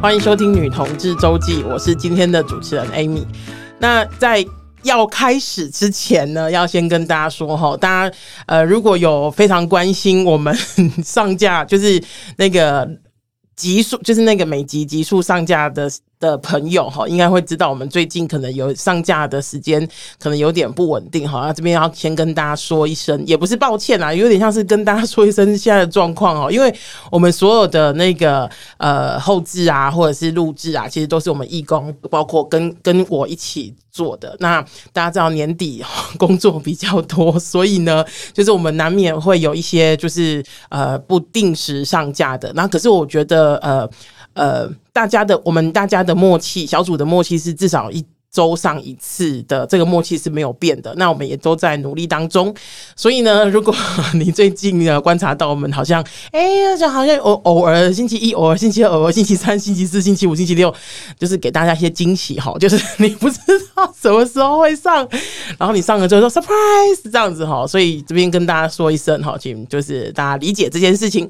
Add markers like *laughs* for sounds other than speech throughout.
欢迎收听《女同志周记》，我是今天的主持人 Amy。那在要开始之前呢，要先跟大家说哈，大家呃，如果有非常关心我们上架，就是那个极速，就是那个每集极速上架的。的朋友哈，应该会知道我们最近可能有上架的时间可能有点不稳定哈，那这边要先跟大家说一声，也不是抱歉啦，有点像是跟大家说一声现在的状况哦，因为我们所有的那个呃后制啊，或者是录制啊，其实都是我们义工，包括跟跟我一起做的。那大家知道年底工作比较多，所以呢，*laughs* 就是我们难免会有一些就是呃不定时上架的。那可是我觉得呃。呃，大家的我们大家的默契，小组的默契是至少一周上一次的，这个默契是没有变的。那我们也都在努力当中。所以呢，如果你最近呢观察到我们好像，哎、欸，就好像偶偶尔星期一，偶尔星期二，偶尔星期三，星期四，星期五，星期六，就是给大家一些惊喜哈。就是你不知道什么时候会上，然后你上了之后说 surprise 这样子哈。所以这边跟大家说一声哈，请就是大家理解这件事情。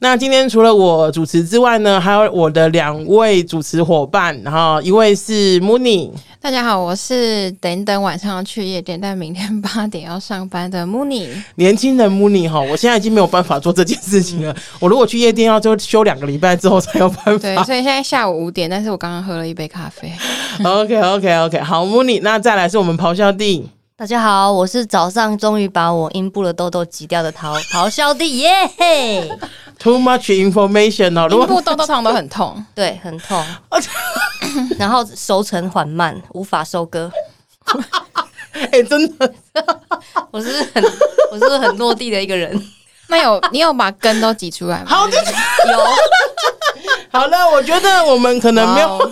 那今天除了我主持之外呢，还有我的两位主持伙伴，然后一位是 Mooney。大家好，我是等等晚上要去夜店，但明天 *laughs* 八点要上班的 Mooney。年轻人 Mooney 哈，我现在已经没有办法做这件事情了。*laughs* 我如果去夜店，要就休两个礼拜之后才有办法。对，所以现在下午五点，但是我刚刚喝了一杯咖啡。*laughs* OK OK OK，好，Mooney，那再来是我们咆哮帝。大家好，我是早上终于把我阴部的痘痘挤掉的咆咆哮帝耶嘿。Too much information 哦，阴部痘痘痛都很痛，*laughs* 对，很痛，*laughs* 然后收成缓慢，无法收割。*laughs* 哎、欸，真的，我是很，我是很落地的一个人。那有你有把根都挤出来吗？好的，有。好了，我觉得我们可能没有.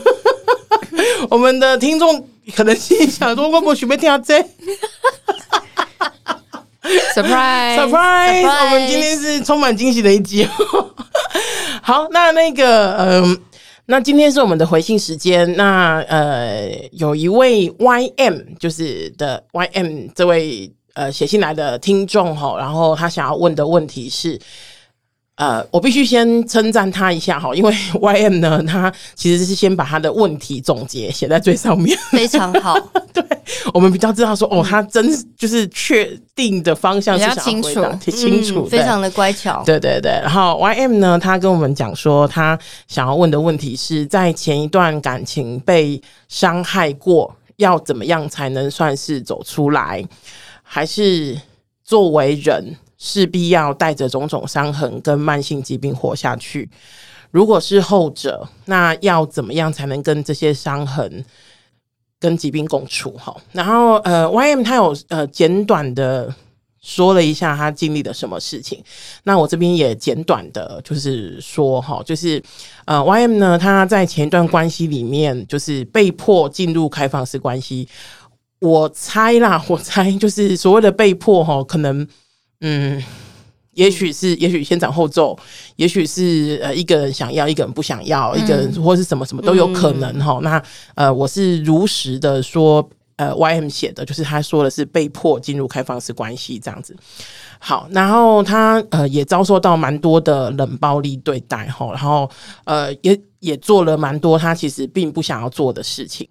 我们的听众。可能心想说：“我不准备听下这 *laughs* surprise surprise，我们今天是充满惊喜的一集。*laughs* ”好，那那个，嗯、呃，那今天是我们的回信时间。那呃，有一位 YM，就是的 YM 这位呃写信来的听众哈，然后他想要问的问题是。呃，我必须先称赞他一下哈，因为 *laughs* YM 呢，他其实是先把他的问题总结写在最上面，非常好。*laughs* 对，我们比较知道说，哦，他真就是确定的方向是想要回答，清楚，清楚，非常的乖巧。对对对，然后 YM 呢，他跟我们讲说，他想要问的问题是在前一段感情被伤害过，要怎么样才能算是走出来，还是作为人？势必要带着种种伤痕跟慢性疾病活下去。如果是后者，那要怎么样才能跟这些伤痕跟疾病共处？哈，然后呃，YM 他有呃简短的说了一下他经历了什么事情。那我这边也简短的，就是说哈，就是呃，YM 呢他在前一段关系里面就是被迫进入开放式关系。我猜啦，我猜就是所谓的被迫哈，可能。嗯，*laughs* 也许是，也许先斩后奏，也许是呃一个人想要，一个人不想要，嗯、一个人或是什么什么都有可能哈、嗯。那呃，我是如实的说，呃，YM 写的就是他说的是被迫进入开放式关系这样子。好，然后他呃也遭受到蛮多的冷暴力对待哈，然后呃也也做了蛮多他其实并不想要做的事情。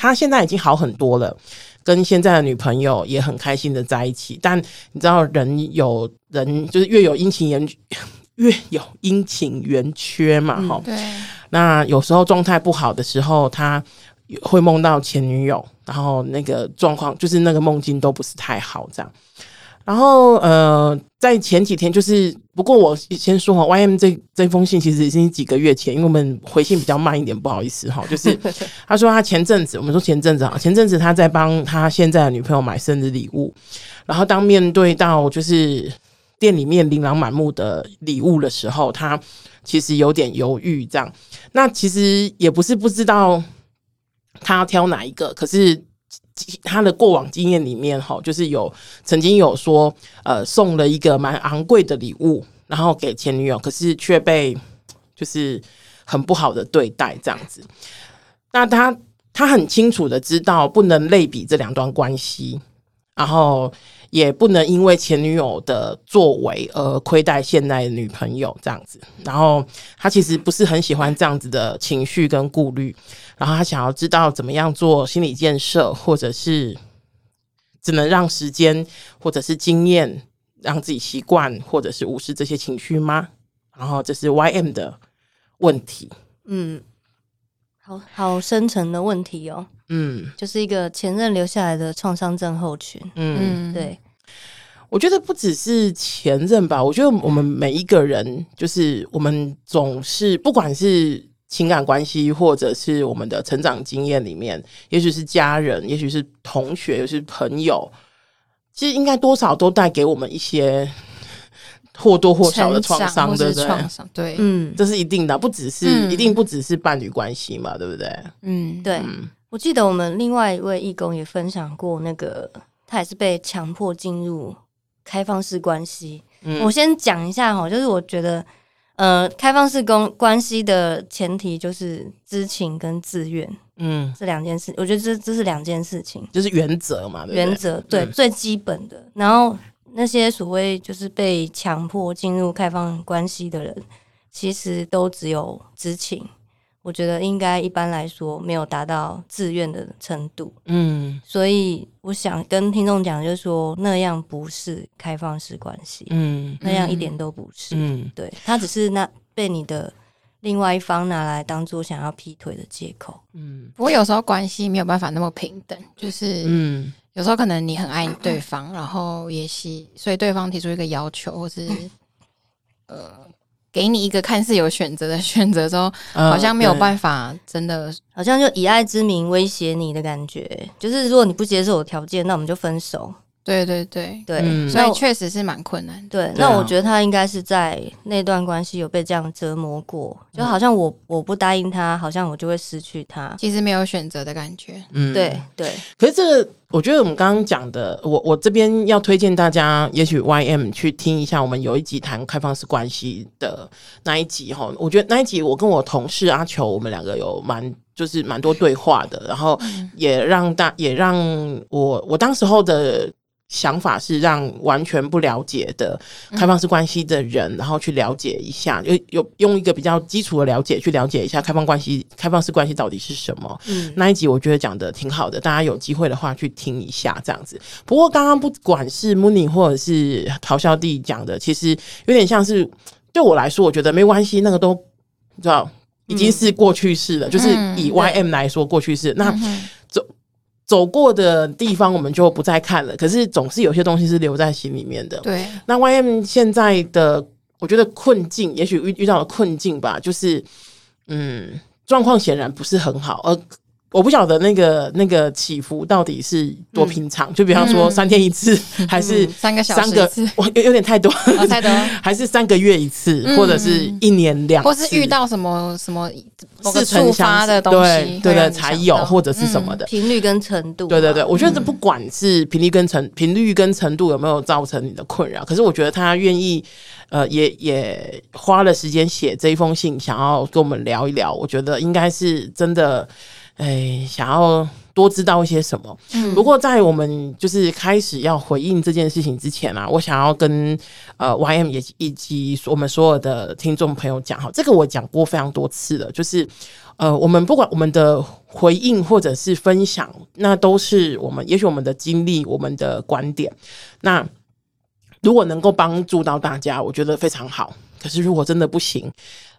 他现在已经好很多了。跟现在的女朋友也很开心的在一起，但你知道人有人就是越有阴晴圆 *laughs* 越有阴晴圆缺嘛，哈、嗯，对。那有时候状态不好的时候，他会梦到前女友，然后那个状况就是那个梦境都不是太好，这样。然后呃，在前几天，就是不过我先说哈，YM 这这封信其实已经几个月前，因为我们回信比较慢一点，不好意思哈。就是 *laughs* 他说他前阵子，我们说前阵子啊，前阵子他在帮他现在的女朋友买生日礼物，然后当面对到就是店里面琳琅满目的礼物的时候，他其实有点犹豫。这样，那其实也不是不知道他要挑哪一个，可是。他的过往经验里面，哈，就是有曾经有说，呃，送了一个蛮昂贵的礼物，然后给前女友，可是却被就是很不好的对待这样子。那他他很清楚的知道不能类比这两段关系然后也不能因为前女友的作为而亏待现在的女朋友这样子。然后他其实不是很喜欢这样子的情绪跟顾虑，然后他想要知道怎么样做心理建设，或者是只能让时间或者是经验让自己习惯，或者是无视这些情绪吗？然后这是 YM 的问题。嗯，好好深层的问题哦。嗯，就是一个前任留下来的创伤症候群。嗯，对，我觉得不只是前任吧，我觉得我们每一个人，就是我们总是不管是情感关系，或者是我们的成长经验里面，也许是家人，也许是同学，也许是朋友，其实应该多少都带给我们一些或多或少的创伤，对不对？创伤，对，嗯，这是一定的，不只是、嗯、一定不只是伴侣关系嘛，对不对？嗯，对。嗯我记得我们另外一位义工也分享过，那个他也是被强迫进入开放式关系。嗯，我先讲一下哈，就是我觉得，呃，开放式关关系的前提就是知情跟自愿，嗯，这两件事，我觉得这这是两件事情，就是原则嘛，对对原则对、嗯、最基本的。然后那些所谓就是被强迫进入开放关系的人，其实都只有知情。我觉得应该一般来说没有达到自愿的程度，嗯，所以我想跟听众讲，就是说那样不是开放式关系，嗯，那样一点都不是，嗯，对，他只是那被你的另外一方拿来当做想要劈腿的借口，嗯，不过有时候关系没有办法那么平等，就是，嗯，有时候可能你很爱对方，然后也是，所以对方提出一个要求，或是，呃。给你一个看似有选择的选择之后，*laughs* 好像没有办法，真的好像就以爱之名威胁你的感觉，就是如果你不接受我条件，那我们就分手。对对对对，所以确实是蛮困难。对，那我觉得他应该是在那段关系有被这样折磨过，就好像我我不答应他，好像我就会失去他。其实没有选择的感觉。嗯，对对。可是这个，我觉得我们刚刚讲的，我我这边要推荐大家，也许 YM 去听一下，我们有一集谈开放式关系的那一集哈。我觉得那一集我跟我同事阿球，我们两个有蛮就是蛮多对话的，然后也让大也让我我当时候的。想法是让完全不了解的开放式关系的人，嗯、然后去了解一下，有有用一个比较基础的了解去了解一下开放关系、开放式关系到底是什么。嗯，那一集我觉得讲的挺好的，大家有机会的话去听一下这样子。不过刚刚不管是 Mooney 或者是咆哮弟讲的，其实有点像是对我来说，我觉得没关系，那个都你知道已经是过去式了，嗯、就是以 YM 来说过去式。嗯、那走。过的地方我们就不再看了，可是总是有些东西是留在心里面的。对，那 YM 现在的我觉得困境，也许遇遇到了困境吧，就是嗯，状况显然不是很好，而。我不晓得那个那个起伏到底是多平常，嗯、就比方说三天一次，嗯、还是三个三个小时，我有有点太多，哦、太多，*laughs* 还是三个月一次，嗯、或者是一年两次，或是遇到什么什么事触发的东西，对对对，才有或者是什么的。频率跟程度，对对对，我觉得这不管是频率跟程频率跟程度有没有造成你的困扰，可是我觉得他愿意呃也也花了时间写这一封信，想要跟我们聊一聊，我觉得应该是真的。哎，想要多知道一些什么？嗯，不过在我们就是开始要回应这件事情之前啊，我想要跟呃 YM 也以及我们所有的听众朋友讲哈，这个我讲过非常多次了，就是呃，我们不管我们的回应或者是分享，那都是我们也许我们的经历、我们的观点。那如果能够帮助到大家，我觉得非常好。可是如果真的不行，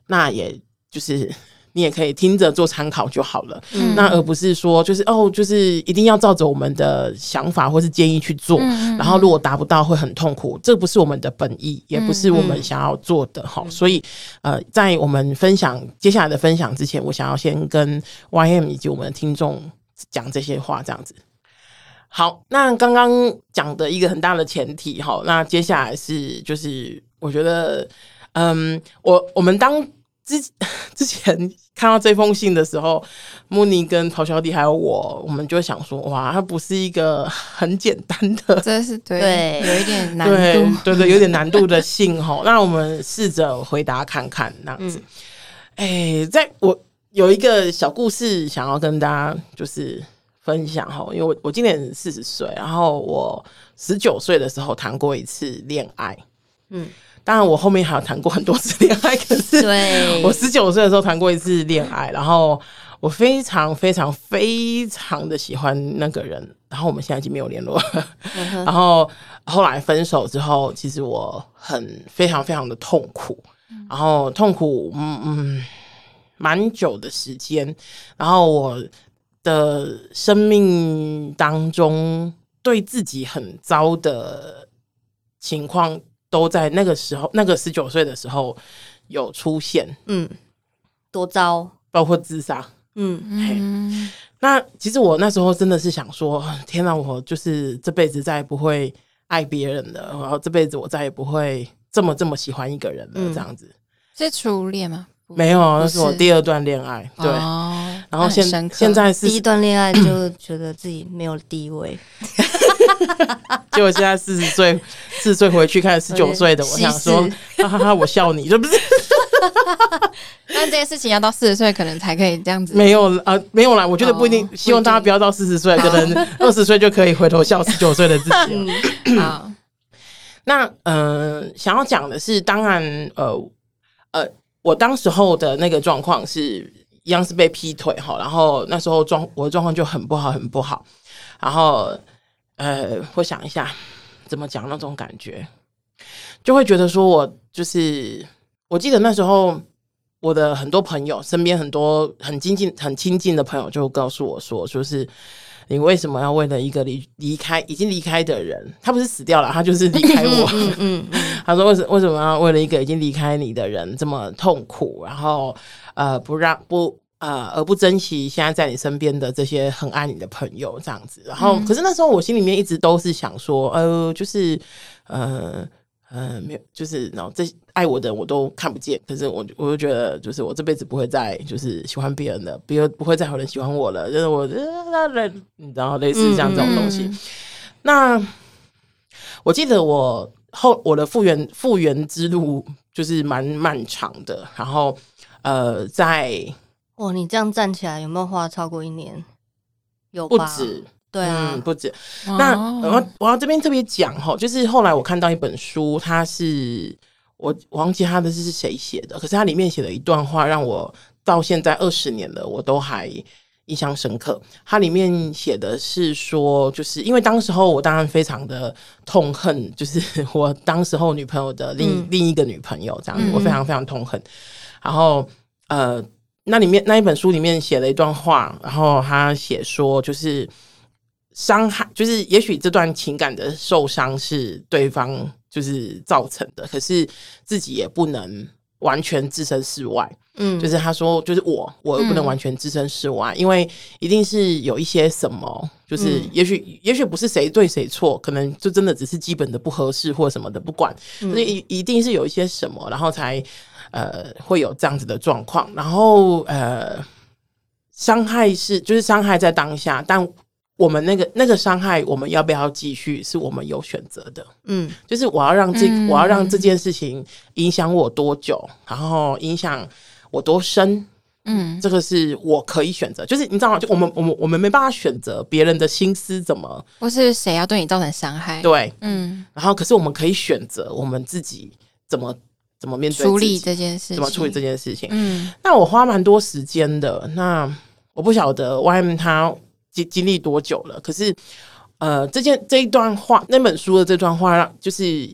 那也就是。你也可以听着做参考就好了，嗯、那而不是说就是哦，就是一定要照着我们的想法或是建议去做，嗯、然后如果达不到会很痛苦，这不是我们的本意，也不是我们想要做的哈。嗯、所以呃，在我们分享接下来的分享之前，我想要先跟 YM 以及我们的听众讲这些话，这样子。好，那刚刚讲的一个很大的前提哈，那接下来是就是我觉得，嗯，我我们当。之 *laughs* 之前看到这封信的时候，慕尼跟陶小弟还有我，我们就想说，哇，它不是一个很简单的，这是对，对有一点难度，对对对，有点难度的信吼。那我们试着回答看看，那样子。哎、嗯欸，在我有一个小故事想要跟大家就是分享哈，因为我我今年四十岁，然后我十九岁的时候谈过一次恋爱，嗯，当然我后面还有谈过很多次恋爱，可是对。*laughs* 我十九岁的时候谈过一次恋爱，然后我非常非常非常的喜欢那个人，然后我们现在已经没有联络了，然后后来分手之后，其实我很非常非常的痛苦，然后痛苦嗯嗯蛮久的时间，然后我。的生命当中，对自己很糟的情况，都在那个时候，那个十九岁的时候有出现。嗯，多糟，包括自杀。嗯嗯。那其实我那时候真的是想说，天哪，我就是这辈子再也不会爱别人了，然后这辈子我再也不会这么这么喜欢一个人了，嗯、这样子。是初恋吗？没有，那是我第二段恋爱。对。哦然后现现在是第一段恋爱就觉得自己没有地位，*laughs* *laughs* 结果现在四十岁，四十岁回去看十九岁的，我想说，哈哈哈，我笑你，这不是？*laughs* 但这件事情要到四十岁可能才可以这样子。没有啊，没有啦，我觉得不一定。希望大家不要到四十岁，可能 *laughs* 二十岁就可以回头笑十九岁的自己。*clears throat* 好，那呃，想要讲的是，当然，呃呃，我当时候的那个状况是。一样是被劈腿哈，然后那时候状我的状况就很不好，很不好。然后呃，我想一下怎么讲那种感觉，就会觉得说我就是，我记得那时候我的很多朋友，身边很多很亲近、很亲近的朋友，就告诉我说，就是你为什么要为了一个离离开已经离开的人，他不是死掉了，他就是离开我。嗯嗯，*laughs* 他说为什为什么要为了一个已经离开你的人这么痛苦？然后。呃，不让不呃，而不珍惜现在在你身边的这些很爱你的朋友，这样子。然后，嗯、可是那时候我心里面一直都是想说，呃，就是呃呃，没有，就是然后这爱我的人我都看不见。可是我我就觉得，就是我这辈子不会再就是喜欢别人的，别不会再有人喜欢我了。就是我呃，你知道，类似像这种东西。嗯、那我记得我后我的复原复原之路就是蛮漫长的，然后。呃，在哇，你这样站起来有没有花超过一年？有不止，对啊，嗯、不止。哦、那我要我要这边特别讲哈，就是后来我看到一本书，它是我忘记它的是谁写的，可是它里面写了一段话，让我到现在二十年了，我都还印象深刻。它里面写的是说，就是因为当时候我当然非常的痛恨，就是 *laughs* 我当时候女朋友的另、嗯、另一个女朋友这样子，嗯、我非常非常痛恨。然后，呃，那里面那一本书里面写了一段话，然后他写说，就是伤害，就是也许这段情感的受伤是对方就是造成的，可是自己也不能完全置身事外。嗯，就是他说，就是我，我又不能完全置身事外，嗯、因为一定是有一些什么，就是也许，嗯、也许不是谁对谁错，可能就真的只是基本的不合适或什么的，不管，所以一一定是有一些什么，然后才。呃，会有这样子的状况，然后呃，伤害是就是伤害在当下，但我们那个那个伤害，我们要不要继续，是我们有选择的。嗯，就是我要让这、嗯、我要让这件事情影响我多久，然后影响我多深，嗯，这个是我可以选择。就是你知道吗？就我们我们我们没办法选择别人的心思怎么，或是谁要对你造成伤害。对，嗯，然后可是我们可以选择我们自己怎么。怎么面对处理这件事情？怎么处理这件事情？嗯，那我花蛮多时间的。那我不晓得 YM 他经经历多久了。可是，呃，这件这一段话，那本书的这段话，让就是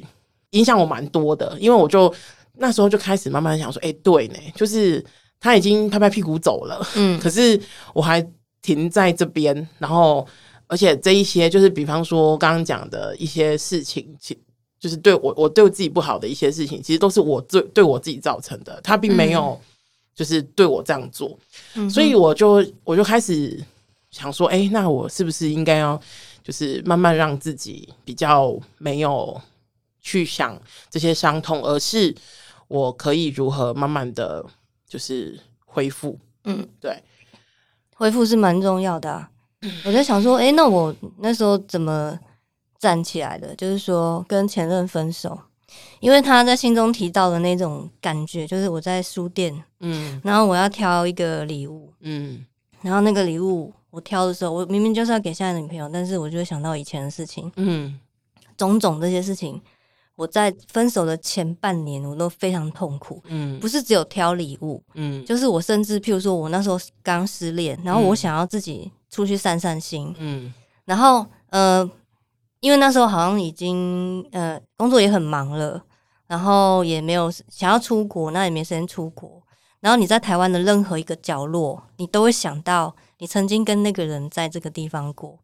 影响我蛮多的。因为我就那时候就开始慢慢想说，哎、欸，对呢，就是他已经拍拍屁股走了，嗯，*laughs* 可是我还停在这边。然后，而且这一些就是，比方说刚刚讲的一些事情，其。就是对我，我对我自己不好的一些事情，其实都是我对对我自己造成的。他并没有就是对我这样做，嗯、所以我就我就开始想说，哎、欸，那我是不是应该要就是慢慢让自己比较没有去想这些伤痛，而是我可以如何慢慢的就是恢复？嗯，对，恢复是蛮重要的、啊。我在想说，哎、欸，那我那时候怎么？站起来的，就是说跟前任分手，因为他在信中提到的那种感觉，就是我在书店，嗯，然后我要挑一个礼物，嗯，然后那个礼物，我挑的时候，我明明就是要给现在的女朋友，但是我就会想到以前的事情，嗯，种种这些事情，我在分手的前半年，我都非常痛苦，嗯，不是只有挑礼物，嗯，就是我甚至譬如说我那时候刚失恋，然后我想要自己出去散散心，嗯，然后呃，因为那时候好像已经呃工作也很忙了，然后也没有想要出国，那也没时间出国。然后你在台湾的任何一个角落，你都会想到你曾经跟那个人在这个地方过。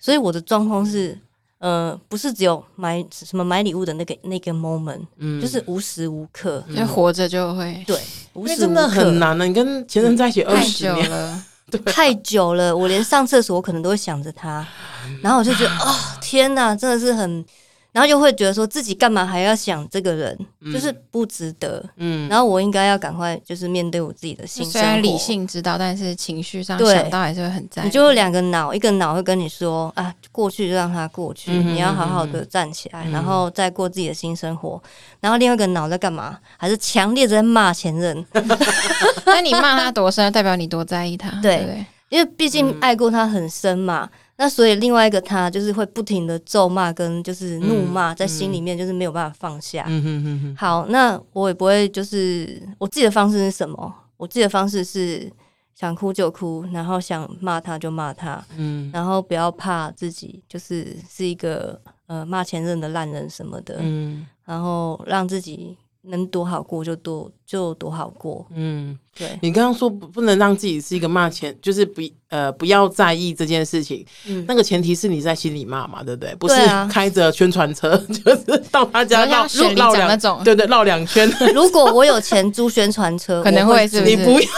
所以我的状况是，呃，不是只有买什么买礼物的那个那个 moment，嗯，就是无时无刻，就活着就会。对，无时无刻。真的很难呢。你跟前任在一起二十年。了，*laughs* 对，太久了，我连上厕所我可能都会想着他，然后我就觉得，哦，天哪，真的是很。然后就会觉得说自己干嘛还要想这个人，嗯、就是不值得。嗯，然后我应该要赶快就是面对我自己的心。虽然理性知道，但是情绪上想到还是会很在意。你就有两个脑，一个脑会跟你说啊，过去就让它过去，嗯、你要好好的站起来，嗯、然后再过自己的新生活。然后另外一个脑在干嘛？还是强烈在骂前任？*laughs* 那你骂他多深，代表你多在意他。对，对对，因为毕竟爱过他很深嘛。嗯那所以另外一个他就是会不停的咒骂跟就是怒骂，在心里面就是没有办法放下。好，那我也不会就是我自己的方式是什么？我自己的方式是想哭就哭，然后想骂他就骂他。嗯。然后不要怕自己就是是一个呃骂前任的烂人什么的。嗯。然后让自己。能多好过就多就多好过。嗯，对。你刚刚说不不能让自己是一个骂钱，就是不呃不要在意这件事情。嗯，那个前提是你在心里骂嘛，对不对？不是开着宣传车，*laughs* 就是到他家绕绕两种，对对，绕两圈。*laughs* 如果我有钱租宣传车，可能会是你不要。*laughs*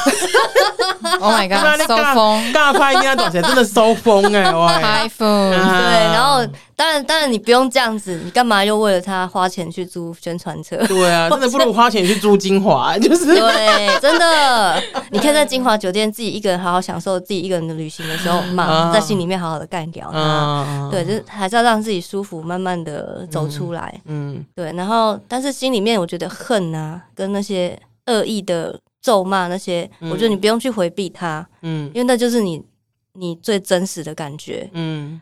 Oh my god！收风，尬拍应该多少钱？真的收风哎，哇！！iPhone，对，然后。当然，当然，你不用这样子，你干嘛又为了他花钱去租宣传车？对啊，真的不如花钱去租精华，就是对，真的，你可以在金华酒店自己一个人好好享受自己一个人的旅行的时候 *laughs* 嘛，啊、在心里面好好的干掉对，就是还是要让自己舒服，慢慢的走出来。嗯，嗯。对，然后但是心里面我觉得恨啊，跟那些恶意的咒骂那些，嗯、我觉得你不用去回避他，嗯，因为那就是你你最真实的感觉，嗯。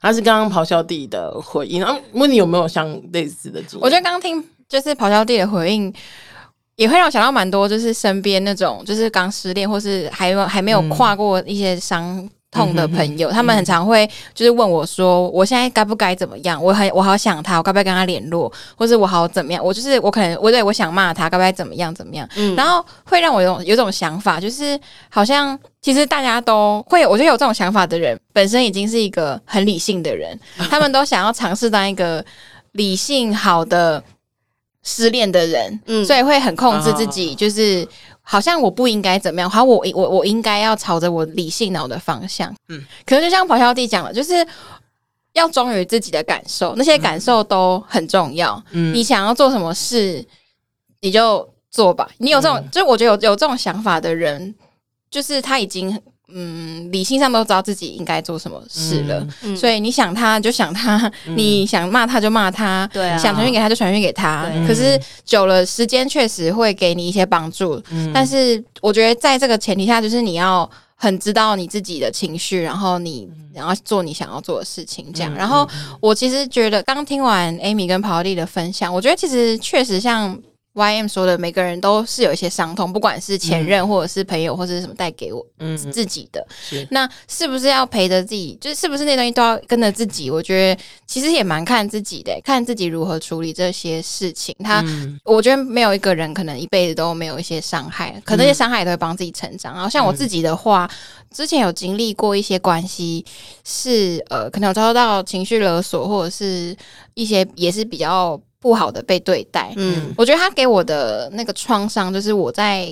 他是刚刚咆哮帝的回应，啊，问你有没有像类似的？我觉得刚刚听就是咆哮帝的回应，也会让我想到蛮多，就是身边那种就是刚失恋或是还有还没有跨过一些伤痛的朋友，嗯、他们很常会就是问我说，我现在该不该怎么样？我很我好想他，我该不该跟他联络？或是我好怎么样？我就是我可能我对我想骂他，该不该怎么样怎么样？嗯，然后会让我有有种想法，就是好像其实大家都会，我觉得有这种想法的人，本身已经是一个很理性的人，他们都想要尝试当一个理性好的失恋的人，嗯，所以会很控制自己，就是。好像我不应该怎么样，好像我我我应该要朝着我理性脑的方向。嗯，可是就像咆哮帝讲的，就是要忠于自己的感受，那些感受都很重要。嗯，你想要做什么事，你就做吧。你有这种，嗯、就我觉得有有这种想法的人，就是他已经。嗯，理性上都知道自己应该做什么事了，嗯、所以你想他就想他，嗯、你想骂他就骂他，对啊，想传讯给他就传讯给他。可是久了，时间确实会给你一些帮助。嗯、但是我觉得在这个前提下，就是你要很知道你自己的情绪，然后你然后做你想要做的事情，这样。嗯、然后我其实觉得，刚听完 Amy 跟咆哮帝的分享，我觉得其实确实像。YM 说的，每个人都是有一些伤痛，不管是前任或者是朋友或者是什么带给我自己的。那是不是要陪着自己？就是是不是那东西都要跟着自己？我觉得其实也蛮看自己的，看自己如何处理这些事情。他，嗯、我觉得没有一个人可能一辈子都没有一些伤害，可能那些伤害也都会帮自己成长。然后像我自己的话，之前有经历过一些关系，是呃，可能有遭到情绪勒索，或者是一些也是比较。不好的被对待，嗯，我觉得他给我的那个创伤，就是我在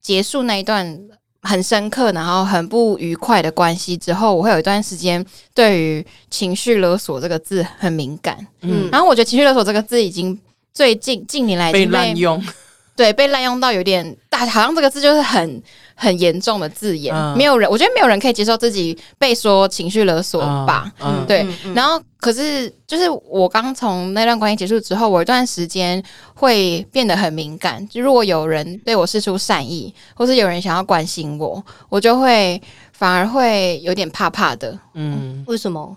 结束那一段很深刻，然后很不愉快的关系之后，我会有一段时间对于“情绪勒索”这个字很敏感，嗯，然后我觉得“情绪勒索”这个字已经最近近年来被滥用，对，被滥用到有点大，好像这个字就是很。很严重的字眼，嗯、没有人，我觉得没有人可以接受自己被说情绪勒索吧。嗯，对。然后，可是就是我刚从那段关系结束之后，我一段时间会变得很敏感。就如果有人对我示出善意，或是有人想要关心我，我就会反而会有点怕怕的。嗯，为什么？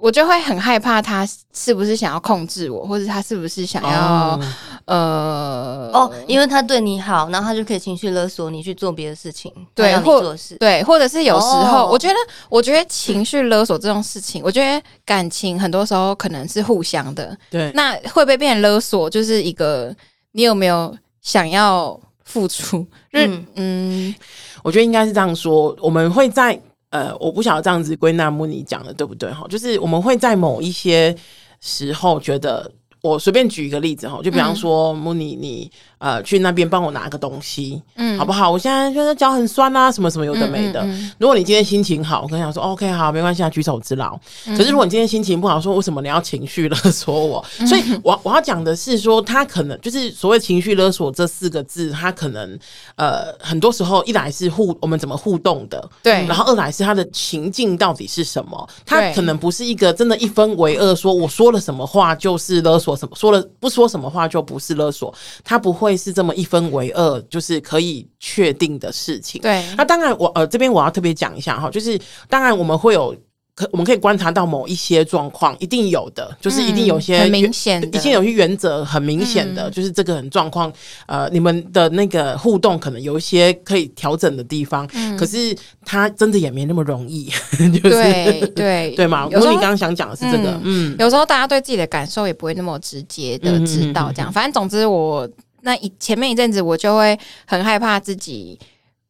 我就会很害怕他是不是想要控制我，或者他是不是想要、哦、呃哦，因为他对你好，然后他就可以情绪勒索你去做别的事情，对，或对，或者是有时候，哦、我觉得，我觉得情绪勒索这种事情，我觉得感情很多时候可能是互相的，对，那会不会变成勒索？就是一个你有没有想要付出？嗯嗯，我觉得应该是这样说，我们会在。呃，我不晓得这样子归纳木尼讲的对不对哈？就是我们会在某一些时候觉得，我随便举一个例子哈，就比方说木尼你。呃，去那边帮我拿个东西，嗯，好不好？我现在觉得脚很酸啊，什么什么有的没的。嗯嗯嗯、如果你今天心情好，我跟你讲说，OK，好，没关系，举手之劳。嗯、可是如果你今天心情不好，说为什么你要情绪勒索我？嗯、所以我我要讲的是说，他可能就是所谓情绪勒索这四个字，他可能呃很多时候一来是互我们怎么互动的，对，然后二来是他的情境到底是什么？他可能不是一个真的一分为二，说我说了什么话就是勒索什么，说了不说什么话就不是勒索，他不会。会是这么一分为二，就是可以确定的事情。对，那当然我，呃这边我要特别讲一下哈，就是当然我们会有。可我们可以观察到某一些状况，一定有的，就是一定有些、嗯、很明显，一定有些原则很明显的，嗯、就是这个很状况。呃，你们的那个互动可能有一些可以调整的地方，嗯、可是它真的也没那么容易，*laughs* 就是对对 *laughs* 对嘛。如果你刚刚想讲的是这个，嗯，嗯有时候大家对自己的感受也不会那么直接的知道，这样。反正总之，我那一前面一阵子，我就会很害怕自己。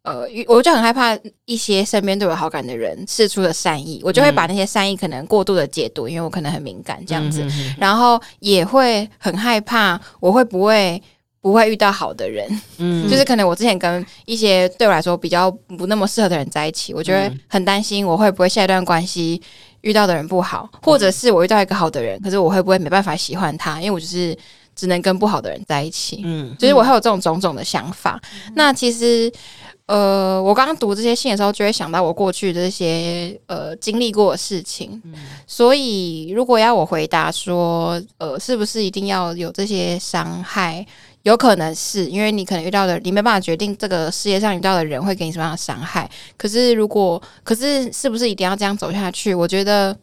呃，我就很害怕一些身边对我好感的人释出的善意，我就会把那些善意可能过度的解读，因为我可能很敏感这样子，然后也会很害怕我会不会不会遇到好的人，嗯，*laughs* 就是可能我之前跟一些对我来说比较不那么适合的人在一起，我觉得很担心我会不会下一段关系遇到的人不好，或者是我遇到一个好的人，可是我会不会没办法喜欢他，因为我就是只能跟不好的人在一起，嗯，就是我会有这种种种的想法，那其实。呃，我刚刚读这些信的时候，就会想到我过去的这些呃经历过的事情。嗯、所以，如果要我回答说，呃，是不是一定要有这些伤害？有可能是因为你可能遇到的，你没办法决定这个世界上遇到的人会给你什么样的伤害。可是，如果可是，是不是一定要这样走下去？我觉得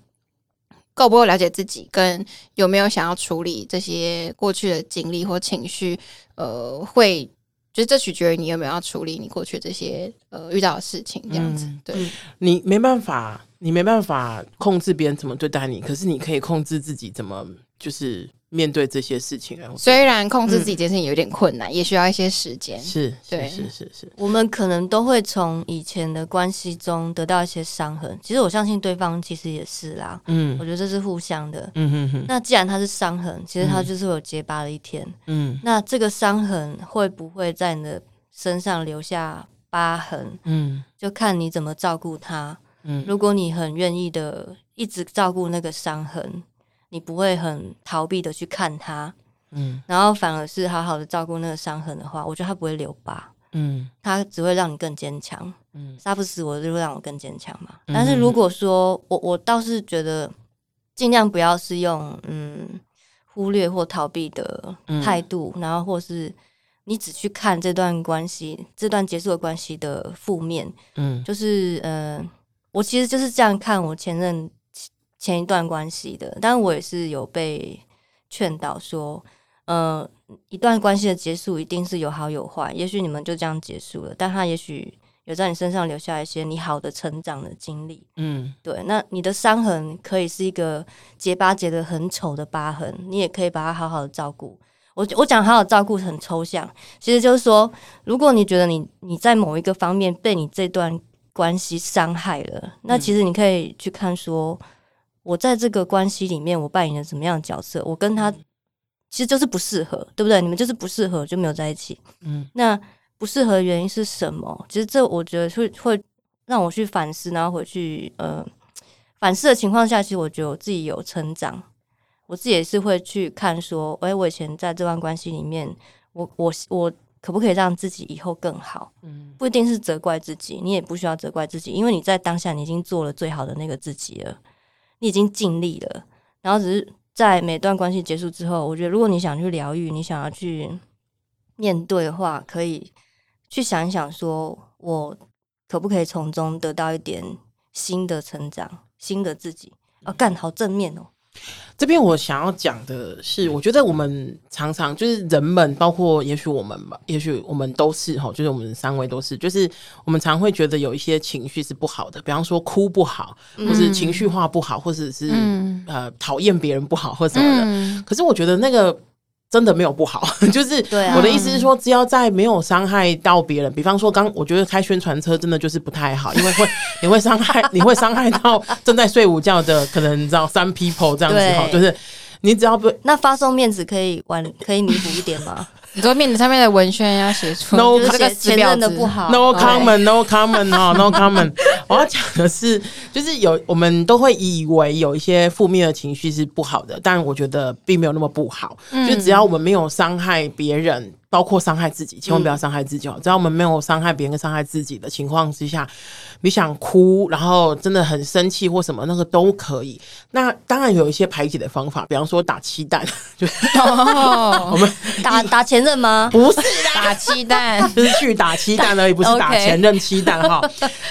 够不够了解自己，跟有没有想要处理这些过去的经历或情绪，呃，会。就是这取决于你有没有要处理你过去这些呃遇到的事情，这样子。嗯、对，你没办法，你没办法控制别人怎么对待你，可是你可以控制自己怎么就是。面对这些事情，虽然控制自己这件事情有点困难，嗯、也需要一些时间。是，对，是是是。我们可能都会从以前的关系中得到一些伤痕。其实我相信对方其实也是啦。嗯，我觉得这是互相的。嗯哼哼。那既然他是伤痕，其实他就是会有结疤的一天。嗯。那这个伤痕会不会在你的身上留下疤痕？嗯，就看你怎么照顾他。嗯，如果你很愿意的一直照顾那个伤痕。你不会很逃避的去看他，嗯，然后反而是好好的照顾那个伤痕的话，我觉得他不会留疤，嗯，他只会让你更坚强，嗯，杀不死我就会让我更坚强嘛。嗯、但是如果说我我倒是觉得尽量不要是用嗯忽略或逃避的态度，嗯、然后或是你只去看这段关系这段结束的关系的负面，嗯，就是呃，我其实就是这样看我前任。前一段关系的，但我也是有被劝导说，呃，一段关系的结束一定是有好有坏，也许你们就这样结束了，但他也许有在你身上留下一些你好的成长的经历，嗯，对，那你的伤痕可以是一个结疤结的很丑的疤痕，你也可以把它好好的照顾。我我讲好好照顾很抽象，其实就是说，如果你觉得你你在某一个方面被你这段关系伤害了，那其实你可以去看说。我在这个关系里面，我扮演了什么样的角色？我跟他其实就是不适合，对不对？你们就是不适合，就没有在一起。嗯，那不适合的原因是什么？其实这我觉得会会让我去反思，然后回去呃反思的情况下，其实我觉得我自己有成长。我自己也是会去看说，哎，我以前在这段关系里面，我我我可不可以让自己以后更好？嗯，不一定是责怪自己，你也不需要责怪自己，因为你在当下你已经做了最好的那个自己了。你已经尽力了，然后只是在每段关系结束之后，我觉得如果你想去疗愈，你想要去面对的话，可以去想一想，说我可不可以从中得到一点新的成长、新的自己？啊，干好正面哦！这边我想要讲的是，我觉得我们常常就是人们，包括也许我们吧，也许我们都是哈，就是我们三位都是，就是我们常会觉得有一些情绪是不好的，比方说哭不好，或是情绪化不好，或者是、嗯、呃讨厌别人不好，或什么的。嗯、可是我觉得那个。真的没有不好，*laughs* 就是我的意思是说，只要在没有伤害到别人，比方说刚我觉得开宣传车真的就是不太好，因为会你会伤害你会伤害到正在睡午觉的可能你知道三 people 这样子哈，就是你只要不那发送面子可以完可以弥补一点吗？*laughs* 你说面子上面的文宣要写出 no 这个前任的不好，no comment no comment 哈 no comment。*laughs* 我要讲的是，就是有我们都会以为有一些负面的情绪是不好的，但我觉得并没有那么不好。就只要我们没有伤害别人。包括伤害自己，千万不要伤害自己哦！只要我们没有伤害别人跟伤害自己的情况之下，你想哭，然后真的很生气或什么，那个都可以。那当然有一些排解的方法，比方说打气弹，就 *laughs* 我们 *laughs* 打打前任吗？不是 *laughs* 打气弹，就是去打气弹而已，不是打前任气弹哈。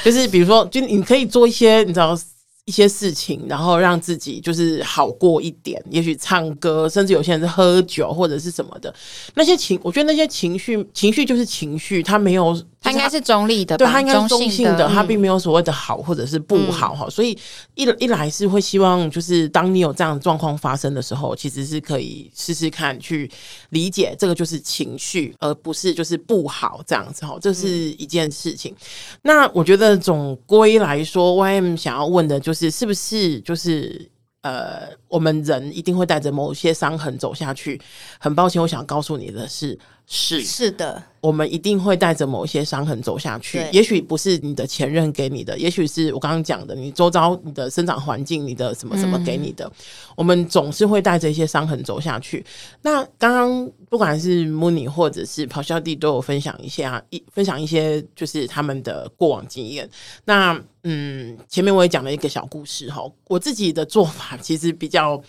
就是比如说，就你可以做一些，你知道。一些事情，然后让自己就是好过一点。也许唱歌，甚至有些人是喝酒或者是什么的。那些情，我觉得那些情绪，情绪就是情绪，它没有，它应该是中立的，对，他应该是中性的，他并没有所谓的好或者是不好哈。嗯、所以一一来是会希望，就是当你有这样的状况发生的时候，其实是可以试试看去理解这个就是情绪，而不是就是不好这样子哈。这是一件事情。嗯、那我觉得总归来说，YM 想要问的就。是是不是就是呃，我们人一定会带着某些伤痕走下去？很抱歉，我想告诉你的是，是是的。我们一定会带着某一些伤痕走下去，也许不是你的前任给你的，也许是我刚刚讲的，你周遭你的生长环境，你的什么什么给你的。嗯、我们总是会带着一些伤痕走下去。那刚刚不管是 Mooni 或者是咆哮帝都有分享一些啊，一分享一些就是他们的过往经验。那嗯，前面我也讲了一个小故事哈，我自己的做法其实比较。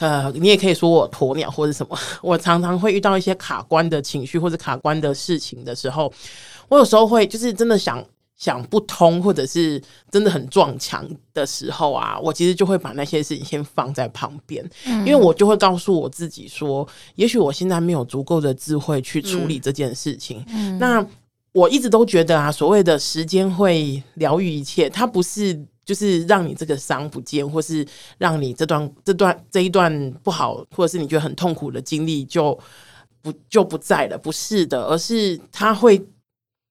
呃，你也可以说我鸵鸟或者什么。*laughs* 我常常会遇到一些卡关的情绪或者卡关的事情的时候，我有时候会就是真的想想不通，或者是真的很撞墙的时候啊，我其实就会把那些事情先放在旁边，嗯、因为我就会告诉我自己说，也许我现在没有足够的智慧去处理这件事情。嗯、那我一直都觉得啊，所谓的时间会疗愈一切，它不是。就是让你这个伤不见，或是让你这段这段这一段不好，或者是你觉得很痛苦的经历就不就不在了，不是的，而是他会，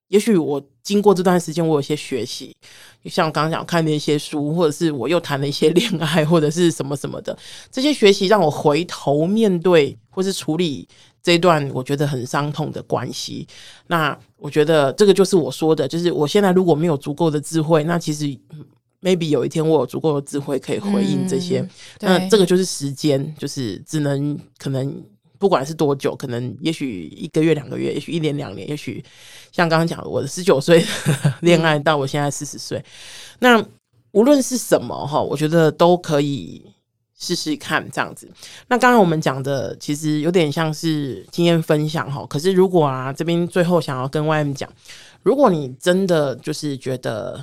也许我经过这段时间，我有些学习，像我刚刚讲看的一些书，或者是我又谈了一些恋爱，或者是什么什么的，这些学习让我回头面对或是处理这一段我觉得很伤痛的关系。那我觉得这个就是我说的，就是我现在如果没有足够的智慧，那其实。Maybe 有一天我有足够的智慧可以回应这些，嗯、那这个就是时间，就是只能可能不管是多久，可能也许一个月、两个月，也许一年、两年，也许像刚刚讲的，我的十九岁恋爱到我现在四十岁，嗯、那无论是什么哈，我觉得都可以试试看这样子。那刚刚我们讲的其实有点像是经验分享哈，可是如果啊这边最后想要跟 YM 讲，如果你真的就是觉得。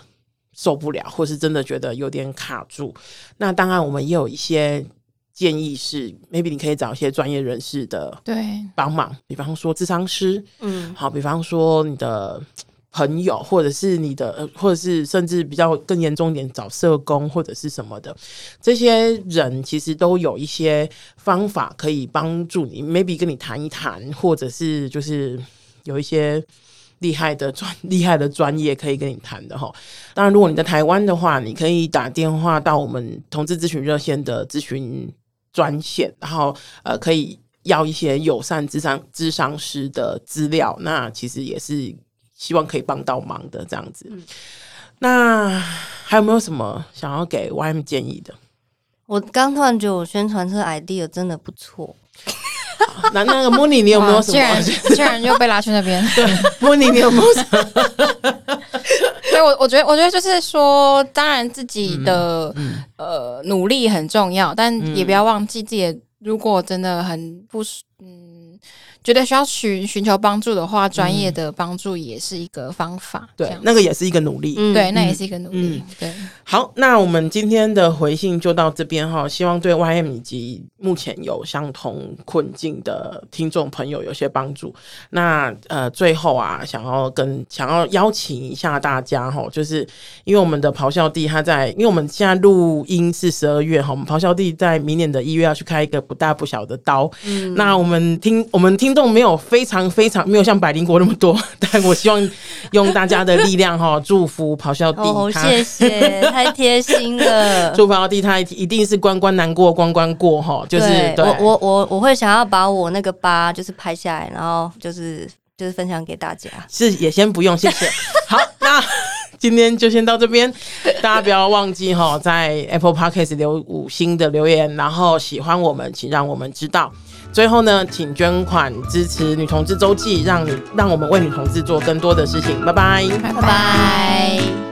受不了，或是真的觉得有点卡住，那当然我们也有一些建议是，maybe 你可以找一些专业人士的对。帮忙，比方说智商师，嗯，好，比方说你的朋友，或者是你的，或者是甚至比较更严重一点，找社工或者是什么的，这些人其实都有一些方法可以帮助你，maybe 跟你谈一谈，或者是就是有一些。厉害的专厉害的专业可以跟你谈的哈，当然如果你在台湾的话，你可以打电话到我们同志咨询热线的咨询专线，然后呃可以要一些友善智商智商师的资料，那其实也是希望可以帮到忙的这样子。嗯、那还有没有什么想要给 YM 建议的？我刚突然觉得我宣传车 idea 真的不错。*laughs* 那那个 Mooni，你有没有什么？竟然竟然又被拉去那边。*laughs* 对，Mooni，你有没有什么？*laughs* 对我，我觉得，我觉得就是说，当然自己的、嗯嗯、呃努力很重要，但也不要忘记自己。如果真的很不，嗯，觉得需要寻寻求帮助的话，专业的帮助也是一个方法。嗯、对，那个也是一个努力。嗯、对，那也是一个努力。嗯、对，好，那我们今天的回信就到这边哈。希望对 YM 以及目前有相同困境的听众朋友有些帮助。那呃，最后啊，想要跟想要邀请一下大家哈，就是因为我们的咆哮帝他在，因为我们现在录音是十二月哈，我们咆哮帝在明年的一月要去开一个不大不小的刀。嗯，那我们听我们听。动没有非常非常没有像百灵国那么多，*laughs* 但我希望用大家的力量哈，祝福咆哮帝。哦，谢谢，*laughs* 太贴心了。*laughs* 祝福咆哮帝，他一定是关关难过关关过哈，就是对我我我我会想要把我那个疤就是拍下来，然后就是就是分享给大家。是也先不用，谢谢。好，那今天就先到这边，大家不要忘记哈，在 Apple Podcast 留五星的留言，然后喜欢我们，请让我们知道。最后呢，请捐款支持女同志周记，让你让我们为女同志做更多的事情。拜拜，拜拜。